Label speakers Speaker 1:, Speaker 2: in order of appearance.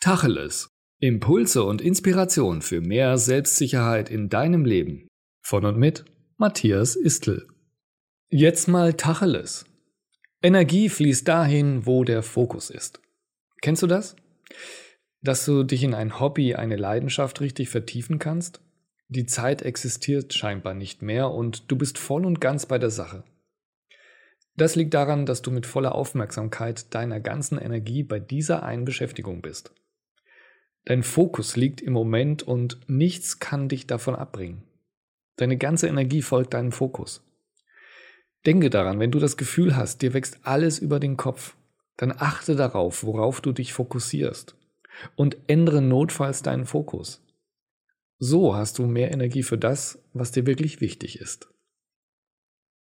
Speaker 1: Tacheles. Impulse und Inspiration für mehr Selbstsicherheit in deinem Leben. Von und mit Matthias Istl. Jetzt mal Tacheles. Energie fließt dahin, wo der Fokus ist. Kennst du das? Dass du dich in ein Hobby, eine Leidenschaft richtig vertiefen kannst? Die Zeit existiert scheinbar nicht mehr und du bist voll und ganz bei der Sache. Das liegt daran, dass du mit voller Aufmerksamkeit deiner ganzen Energie bei dieser einen Beschäftigung bist. Dein Fokus liegt im Moment und nichts kann dich davon abbringen. Deine ganze Energie folgt deinem Fokus. Denke daran, wenn du das Gefühl hast, dir wächst alles über den Kopf, dann achte darauf, worauf du dich fokussierst und ändere notfalls deinen Fokus. So hast du mehr Energie für das, was dir wirklich wichtig ist.